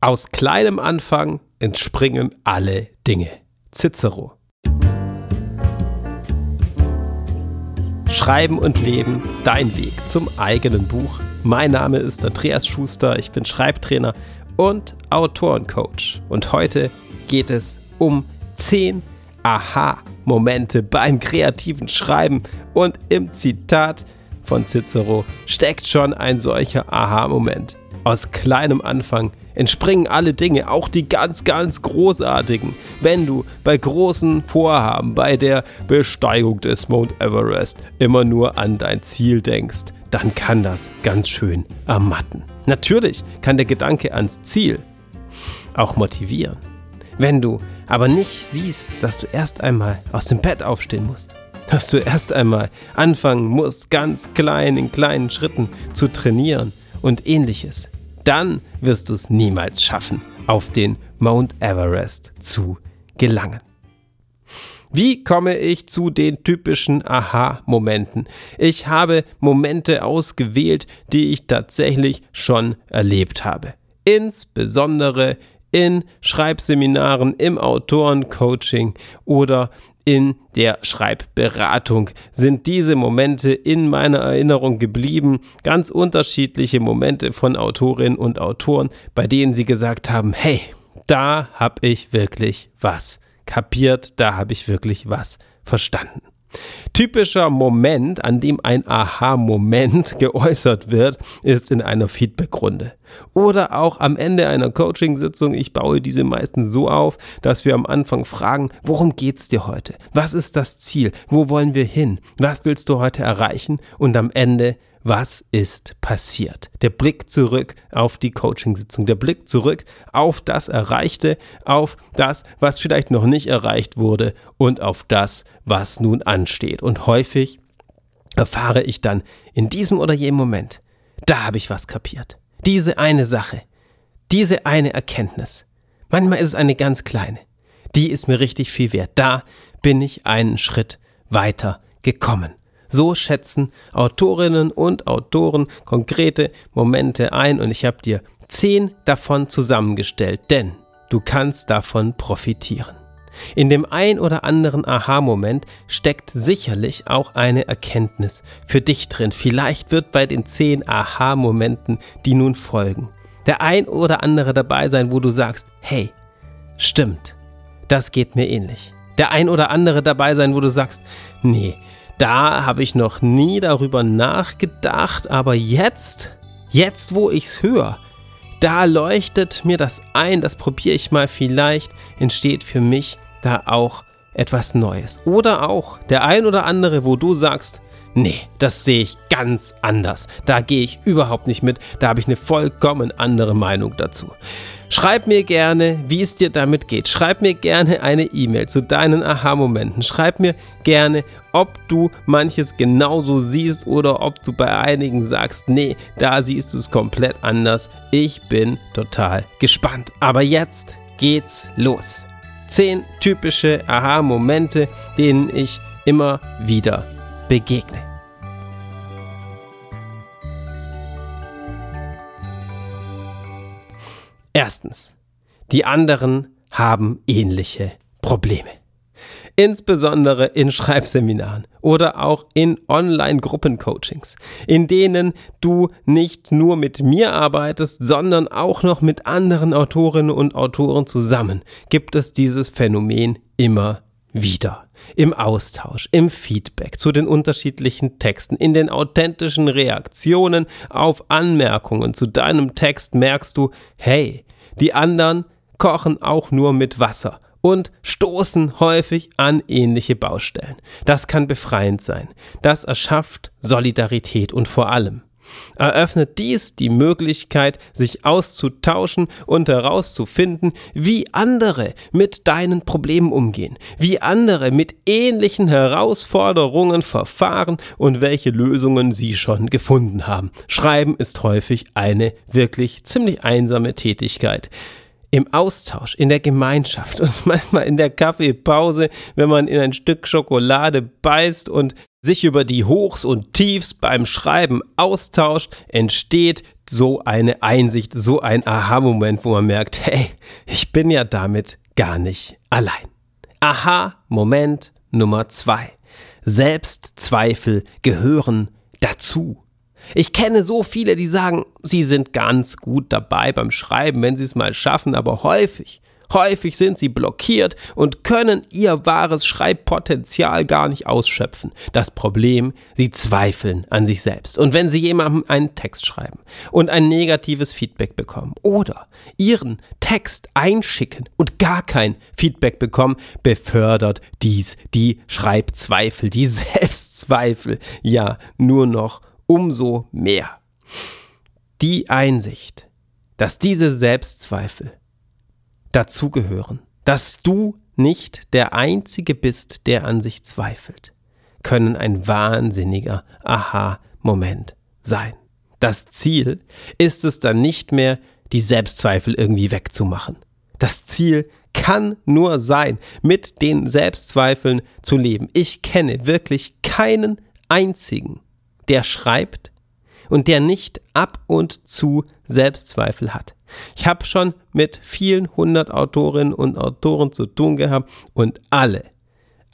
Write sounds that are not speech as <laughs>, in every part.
Aus kleinem Anfang entspringen alle Dinge. Cicero. Schreiben und Leben, dein Weg zum eigenen Buch. Mein Name ist Andreas Schuster, ich bin Schreibtrainer und Autorencoach. Und heute geht es um 10 Aha-Momente beim kreativen Schreiben. Und im Zitat von Cicero steckt schon ein solcher Aha-Moment. Aus kleinem Anfang entspringen alle Dinge, auch die ganz, ganz großartigen. Wenn du bei großen Vorhaben, bei der Besteigung des Mount Everest immer nur an dein Ziel denkst, dann kann das ganz schön ermatten. Natürlich kann der Gedanke ans Ziel auch motivieren. Wenn du aber nicht siehst, dass du erst einmal aus dem Bett aufstehen musst, dass du erst einmal anfangen musst, ganz klein in kleinen Schritten zu trainieren und ähnliches, dann wirst du es niemals schaffen, auf den Mount Everest zu gelangen. Wie komme ich zu den typischen Aha-Momenten? Ich habe Momente ausgewählt, die ich tatsächlich schon erlebt habe. Insbesondere in Schreibseminaren, im Autorencoaching oder in der Schreibberatung sind diese Momente in meiner Erinnerung geblieben. Ganz unterschiedliche Momente von Autorinnen und Autoren, bei denen sie gesagt haben, hey, da habe ich wirklich was kapiert, da habe ich wirklich was verstanden. Typischer Moment, an dem ein Aha-Moment <laughs> geäußert wird, ist in einer Feedbackrunde. Oder auch am Ende einer Coaching-Sitzung. Ich baue diese meistens so auf, dass wir am Anfang fragen, worum geht's dir heute? Was ist das Ziel? Wo wollen wir hin? Was willst du heute erreichen? Und am Ende was ist passiert. Der Blick zurück auf die Coachingsitzung, der Blick zurück auf das Erreichte, auf das, was vielleicht noch nicht erreicht wurde und auf das, was nun ansteht. Und häufig erfahre ich dann in diesem oder jenem Moment, da habe ich was kapiert. Diese eine Sache, diese eine Erkenntnis. Manchmal ist es eine ganz kleine. Die ist mir richtig viel wert. Da bin ich einen Schritt weiter gekommen. So schätzen Autorinnen und Autoren konkrete Momente ein und ich habe dir zehn davon zusammengestellt, denn du kannst davon profitieren. In dem ein oder anderen Aha-Moment steckt sicherlich auch eine Erkenntnis für dich drin. Vielleicht wird bei den zehn Aha-Momenten, die nun folgen, der ein oder andere dabei sein, wo du sagst, hey, stimmt, das geht mir ähnlich. Der ein oder andere dabei sein, wo du sagst, nee, da habe ich noch nie darüber nachgedacht, aber jetzt, jetzt wo ich es höre, da leuchtet mir das ein, das probiere ich mal, vielleicht entsteht für mich da auch etwas Neues. Oder auch der ein oder andere, wo du sagst, nee, das sehe ich ganz anders. Da gehe ich überhaupt nicht mit, da habe ich eine vollkommen andere Meinung dazu. Schreib mir gerne, wie es dir damit geht. Schreib mir gerne eine E-Mail zu deinen Aha-Momenten. Schreib mir gerne, ob du manches genauso siehst oder ob du bei einigen sagst, nee, da siehst du es komplett anders. Ich bin total gespannt. Aber jetzt geht's los. Zehn typische Aha-Momente, denen ich immer wieder begegne. Erstens, die anderen haben ähnliche Probleme. Insbesondere in <laughs> Schreibseminaren oder auch in Online-Gruppencoachings, in denen du nicht nur mit mir arbeitest, sondern auch noch mit anderen Autorinnen und Autoren zusammen, gibt es dieses Phänomen immer wieder. Im Austausch, im Feedback zu den unterschiedlichen Texten, in den authentischen Reaktionen auf Anmerkungen zu deinem Text merkst du, hey, die anderen kochen auch nur mit Wasser und stoßen häufig an ähnliche Baustellen. Das kann befreiend sein. Das erschafft Solidarität und vor allem eröffnet dies die Möglichkeit, sich auszutauschen und herauszufinden, wie andere mit deinen Problemen umgehen, wie andere mit ähnlichen Herausforderungen verfahren und welche Lösungen sie schon gefunden haben. Schreiben ist häufig eine wirklich ziemlich einsame Tätigkeit im Austausch, in der Gemeinschaft und <laughs> manchmal in der Kaffeepause, wenn man in ein Stück Schokolade beißt und sich über die Hochs und Tiefs beim Schreiben austauscht, entsteht so eine Einsicht, so ein Aha-Moment, wo man merkt, hey, ich bin ja damit gar nicht allein. Aha-Moment Nummer zwei. Selbstzweifel gehören dazu. Ich kenne so viele, die sagen, sie sind ganz gut dabei beim Schreiben, wenn sie es mal schaffen, aber häufig Häufig sind sie blockiert und können ihr wahres Schreibpotenzial gar nicht ausschöpfen. Das Problem, sie zweifeln an sich selbst. Und wenn sie jemandem einen Text schreiben und ein negatives Feedback bekommen oder ihren Text einschicken und gar kein Feedback bekommen, befördert dies die Schreibzweifel, die <laughs> Selbstzweifel, ja, nur noch umso mehr. Die Einsicht, dass diese Selbstzweifel dazugehören, dass du nicht der Einzige bist, der an sich zweifelt, können ein wahnsinniger Aha-Moment sein. Das Ziel ist es dann nicht mehr, die Selbstzweifel irgendwie wegzumachen. Das Ziel kann nur sein, mit den Selbstzweifeln zu leben. Ich kenne wirklich keinen einzigen, der schreibt und der nicht ab und zu Selbstzweifel hat. Ich habe schon mit vielen hundert Autorinnen und Autoren zu tun gehabt und alle,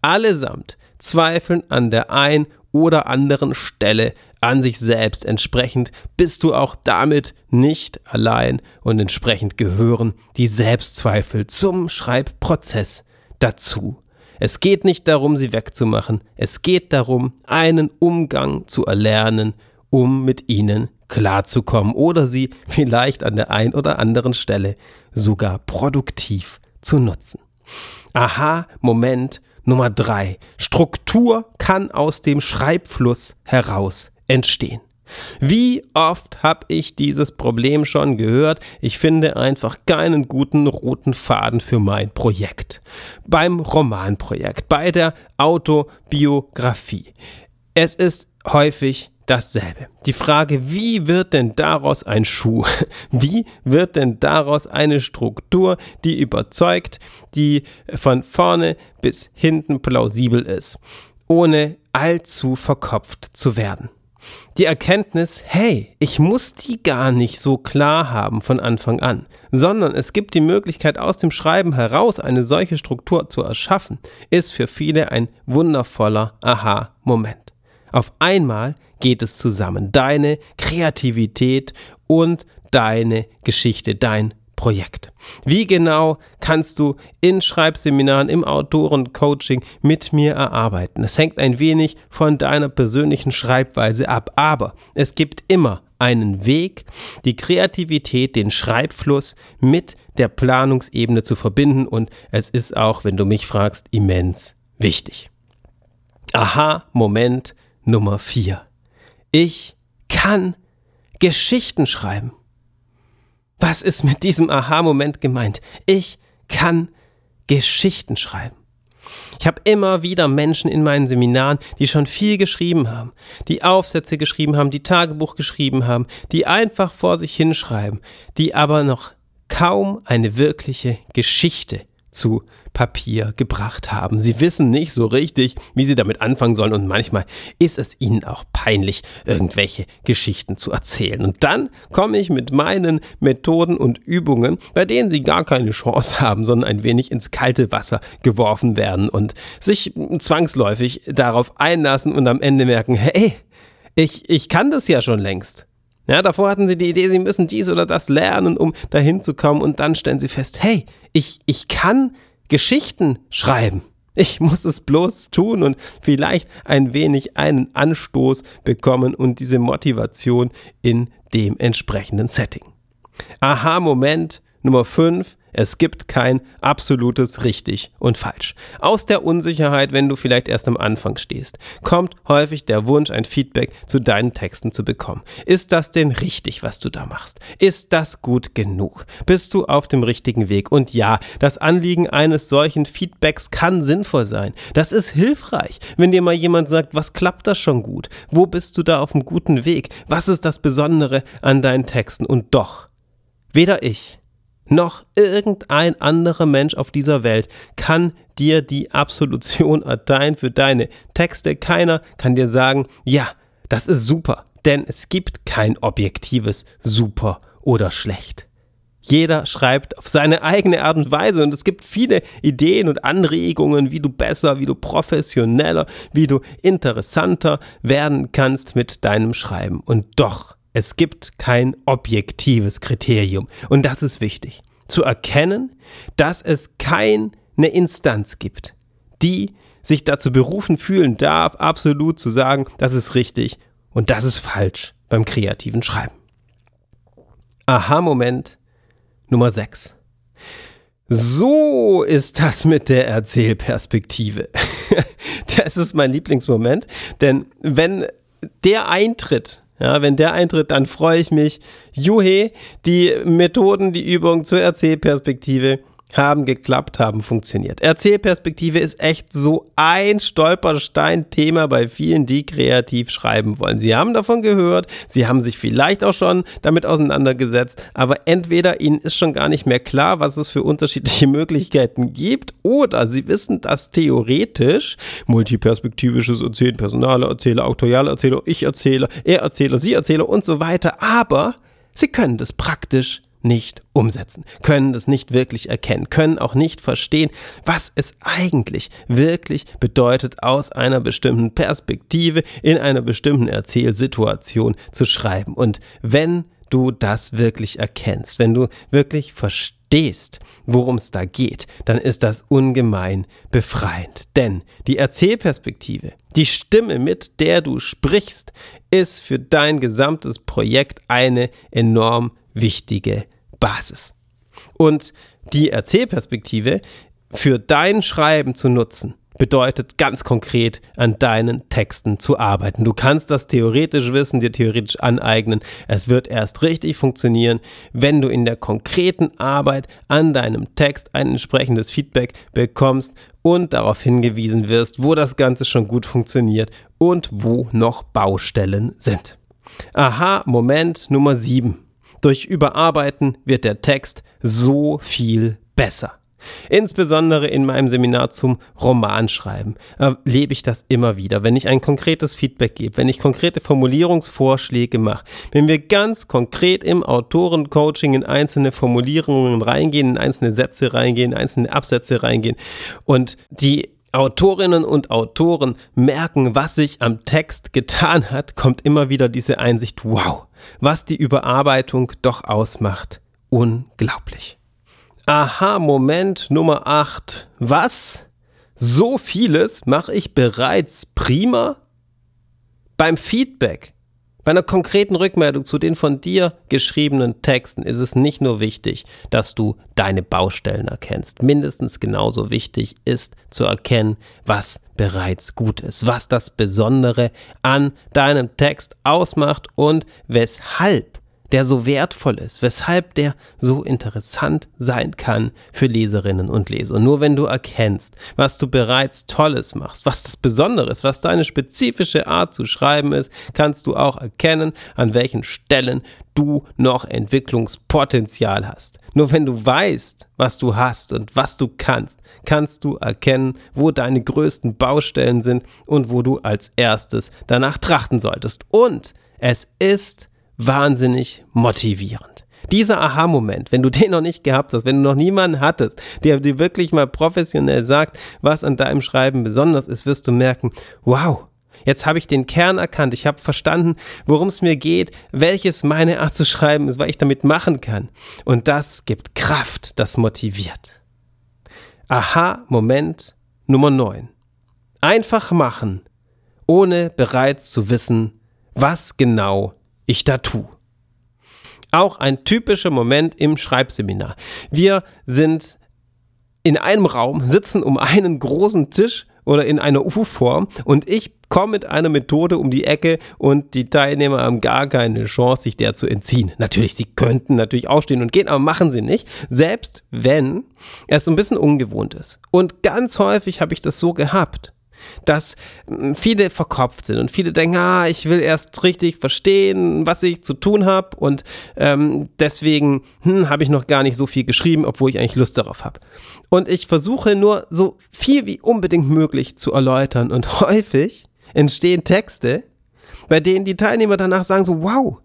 allesamt zweifeln an der einen oder anderen Stelle an sich selbst. Entsprechend bist du auch damit nicht allein und entsprechend gehören die Selbstzweifel zum Schreibprozess dazu. Es geht nicht darum, sie wegzumachen, es geht darum, einen Umgang zu erlernen, um mit ihnen klarzukommen oder sie vielleicht an der einen oder anderen Stelle sogar produktiv zu nutzen. Aha, Moment Nummer drei. Struktur kann aus dem Schreibfluss heraus entstehen. Wie oft habe ich dieses Problem schon gehört? Ich finde einfach keinen guten roten Faden für mein Projekt. Beim Romanprojekt, bei der Autobiografie. Es ist häufig dasselbe. Die Frage, wie wird denn daraus ein Schuh? <laughs> Wie wird denn daraus eine Struktur, die überzeugt, die von vorne bis hinten plausibel ist, ohne allzu verkopft zu werden? Die Erkenntnis, hey, ich muss die gar nicht so klar haben von Anfang an, sondern es gibt die Möglichkeit, aus dem Schreiben heraus eine solche Struktur zu erschaffen, ist für viele ein wundervoller Aha-Moment. Auf einmal geht es zusammen. Deine Kreativität und deine Geschichte, dein Projekt. Wie genau kannst du in Schreibseminaren, im Autorencoaching mit mir erarbeiten? Es hängt ein wenig von deiner persönlichen Schreibweise ab, aber es gibt immer einen Weg, die Kreativität, den Schreibfluss mit der Planungsebene zu verbinden und es ist auch, wenn du mich fragst, immens wichtig. Aha, Moment Nummer 4. Ich kann Geschichten schreiben. Was ist mit diesem Aha-Moment gemeint? Ich kann Geschichten schreiben. Ich habe immer wieder Menschen in meinen Seminaren, die schon viel geschrieben haben, die Aufsätze geschrieben haben, die Tagebuch geschrieben haben, die einfach vor sich hinschreiben, die aber noch kaum eine wirkliche Geschichte zu Papier gebracht haben. Sie wissen nicht so richtig, wie sie damit anfangen sollen und manchmal ist es ihnen auch peinlich, irgendwelche Geschichten zu erzählen. Und dann komme ich mit meinen Methoden und Übungen, bei denen sie gar keine Chance haben, sondern ein wenig ins kalte Wasser geworfen werden und sich zwangsläufig darauf einlassen und am Ende merken, hey, ich, ich kann das ja schon längst. Ja, davor hatten sie die Idee, sie müssen dies oder das lernen, um dahin zu kommen und dann stellen sie fest, hey, ich, ich kann Geschichten schreiben. Ich muss es bloß tun und vielleicht ein wenig einen Anstoß bekommen und diese Motivation in dem entsprechenden Setting. Aha, Moment Nummer 5 es gibt kein absolutes richtig und falsch. Aus der Unsicherheit, wenn du vielleicht erst am Anfang stehst, kommt häufig der Wunsch, ein Feedback zu deinen Texten zu bekommen. Ist das denn richtig, was du da machst? Ist das gut genug? Bist du auf dem richtigen Weg? Und ja, das Anliegen eines solchen Feedbacks kann sinnvoll sein. Das ist hilfreich, wenn dir mal jemand sagt, was klappt das schon gut? Wo bist du da auf einem guten Weg? Was ist das Besondere an deinen Texten? Und doch, weder ich noch irgendein anderer Mensch auf dieser Welt kann dir die Absolution erteilen für deine Texte. Keiner kann dir sagen, ja, das ist super. denn es gibt kein objektives super oder schlecht. Jeder schreibt auf seine eigene Art und Weise und es gibt viele Ideen und Anregungen, wie du besser, wie du professioneller, wie du interessanter werden kannst mit deinem Schreiben. Und doch, es gibt kein objektives Kriterium und das ist wichtig. Zu erkennen, dass es keine Instanz gibt, die sich dazu berufen fühlen darf, absolut zu sagen, das ist richtig und das ist falsch beim kreativen Schreiben. Aha-Moment Nummer 6. So ist das mit der Erzählperspektive. <laughs> das ist mein Lieblingsmoment, denn wenn der eintritt, ja, wenn der eintritt, dann freue ich mich. Juhe, die Methoden, die Übung zur Erzählperspektive haben geklappt, haben funktioniert. Erzählperspektive ist echt so ein Stolperstein-Thema bei vielen, die kreativ schreiben wollen. Sie haben davon gehört, sie haben sich vielleicht auch schon damit auseinandergesetzt, aber entweder ihnen ist schon gar nicht mehr klar, was es für unterschiedliche <laughs> Möglichkeiten gibt, oder sie wissen, dass theoretisch multiperspektivisches Erzählen, Personale Erzähler, Autoriale Erzähler, Ich Erzähler, Er Erzähler, Sie Erzähler und so weiter, aber sie können das praktisch nicht umsetzen, können das nicht wirklich erkennen, können auch nicht verstehen, was es eigentlich wirklich bedeutet, aus einer bestimmten Perspektive in einer bestimmten Erzählsituation zu schreiben. Und wenn du das wirklich erkennst, wenn du wirklich verstehst, worum es da geht, dann ist das ungemein befreiend. Denn die Erzählperspektive, die Stimme, mit der du sprichst, ist für dein gesamtes Projekt eine enorm wichtige Basis. Und die Erzählperspektive für dein Schreiben zu nutzen, bedeutet ganz konkret an deinen Texten zu arbeiten. Du kannst das theoretisch wissen, dir theoretisch aneignen. Es wird erst richtig funktionieren, wenn du in der konkreten Arbeit an deinem Text ein entsprechendes Feedback bekommst und darauf hingewiesen wirst, wo das Ganze schon gut funktioniert und wo noch Baustellen sind. Aha, Moment Nummer 7. Durch Überarbeiten wird der Text so viel besser. Insbesondere in meinem Seminar zum Romanschreiben erlebe ich das immer wieder. Wenn ich ein konkretes Feedback gebe, wenn ich konkrete Formulierungsvorschläge mache, wenn wir ganz konkret im Autorencoaching in einzelne Formulierungen reingehen, in einzelne Sätze reingehen, in einzelne Absätze reingehen und die Autorinnen und Autoren merken, was sich am Text getan hat, kommt immer wieder diese Einsicht, wow, was die Überarbeitung doch ausmacht. Unglaublich. Aha, Moment Nummer 8. Was? So vieles mache ich bereits prima? Beim Feedback bei einer konkreten Rückmeldung zu den von dir geschriebenen Texten ist es nicht nur wichtig, dass du deine Baustellen erkennst. Mindestens genauso wichtig ist zu erkennen, was bereits gut ist, was das Besondere an deinem Text ausmacht und weshalb der so wertvoll ist, weshalb der so interessant sein kann für Leserinnen und Leser. Nur wenn du erkennst, was du bereits Tolles machst, was das Besondere ist, was deine spezifische Art zu schreiben ist, kannst du auch erkennen, an welchen Stellen du noch Entwicklungspotenzial hast. Nur wenn du weißt, was du hast und was du kannst, kannst du erkennen, wo deine größten Baustellen sind und wo du als erstes danach trachten solltest. Und es ist wahnsinnig motivierend. Dieser Aha-Moment, wenn du den noch nicht gehabt hast, wenn du noch niemanden hattest, der dir wirklich mal professionell sagt, was an deinem Schreiben besonders ist, wirst du merken, wow, Jetzt habe ich den Kern erkannt. Ich habe verstanden, worum es mir geht, welches meine Art zu schreiben ist, was ich damit machen kann. Und das gibt Kraft, das motiviert. Aha, Moment Nummer 9. Einfach machen, ohne bereits zu wissen, was genau ich da tue. Auch ein typischer Moment im Schreibseminar. Wir sind in einem Raum, sitzen um einen großen Tisch oder in einer U-Form und ich komme mit einer Methode um die Ecke und die Teilnehmer haben gar keine Chance, sich der zu entziehen. Natürlich, sie könnten natürlich aufstehen und gehen, aber machen sie nicht. Selbst wenn es ein bisschen ungewohnt ist. Und ganz häufig habe ich das so gehabt dass hm, viele verkopft sind und viele denken, ah, ich will erst richtig verstehen, was ich zu tun habe und ähm, deswegen hm, habe ich noch gar nicht so viel geschrieben, obwohl ich eigentlich Lust darauf habe. Und ich versuche nur so viel wie unbedingt möglich zu erläutern und <laughs> häufig entstehen Texte, bei denen die Teilnehmer danach sagen so, wow,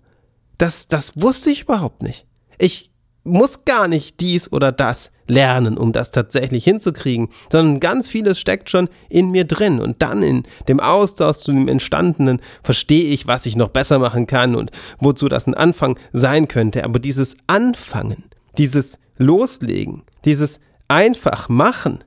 das, das wusste ich überhaupt nicht. Ich muss gar nicht dies oder das lernen, um das tatsächlich hinzukriegen, sondern ganz vieles steckt schon in mir drin. Und dann in dem Austausch zu dem Entstandenen verstehe ich, was ich noch besser machen kann und wozu das ein Anfang sein könnte. Aber dieses Anfangen, dieses Loslegen, dieses einfach machen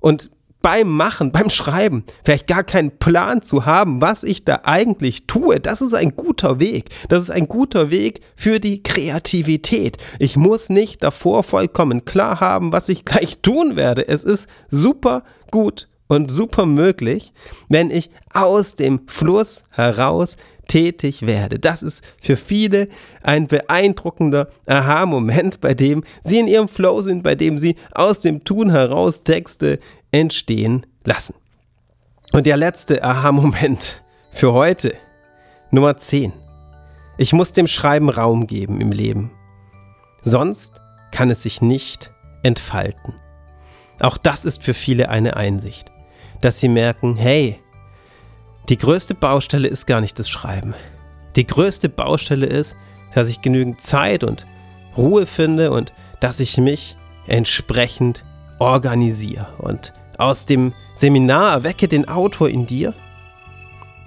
und beim Machen, beim Schreiben, vielleicht gar keinen Plan zu haben, was ich da eigentlich tue, das ist ein guter Weg. Das ist ein guter Weg für die Kreativität. Ich muss nicht davor vollkommen klar haben, was ich <laughs> gleich tun werde. Es ist super gut und super möglich, wenn ich aus dem Fluss heraus tätig werde. Das ist für viele ein beeindruckender Aha-Moment, bei dem sie in ihrem Flow sind, bei dem sie aus dem Tun heraus Texte entstehen lassen. Und der letzte Aha-Moment für heute, Nummer 10. Ich muss dem Schreiben Raum geben im Leben. Sonst kann es sich nicht entfalten. Auch das ist für viele eine Einsicht, dass sie merken, hey, die größte Baustelle ist gar nicht das Schreiben. Die größte Baustelle ist, dass ich genügend Zeit und Ruhe finde und dass ich mich entsprechend organisiere. Und aus dem Seminar Erwecke den Autor in dir.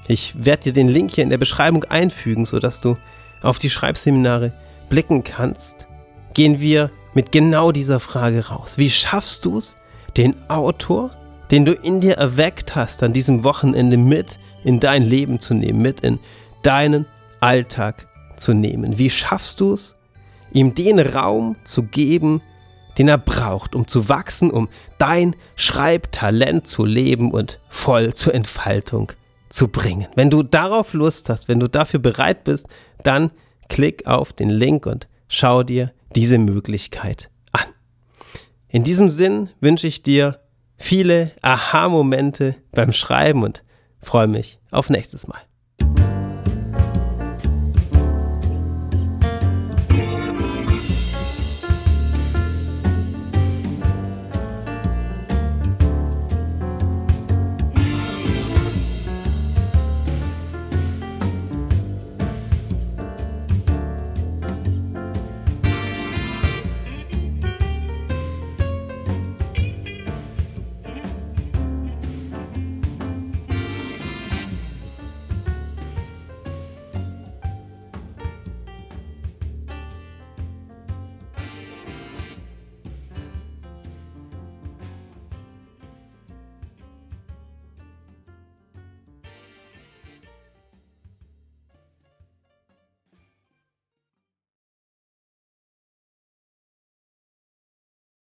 Ich werde dir den Link hier in der Beschreibung einfügen, sodass du auf die Schreibseminare blicken kannst. Gehen wir mit genau dieser Frage raus. Wie schaffst du es, den Autor, den du in dir erweckt hast, an diesem Wochenende mit in dein Leben zu nehmen, mit in deinen Alltag zu nehmen? Wie schaffst du es, ihm den Raum zu geben, den er braucht, um zu wachsen, um dein Schreibtalent zu leben und voll zur Entfaltung zu bringen. Wenn du darauf Lust hast, wenn du dafür bereit bist, dann klick auf den Link und schau dir diese Möglichkeit an. In diesem Sinn wünsche ich dir viele Aha-Momente beim Schreiben und freue mich auf nächstes Mal.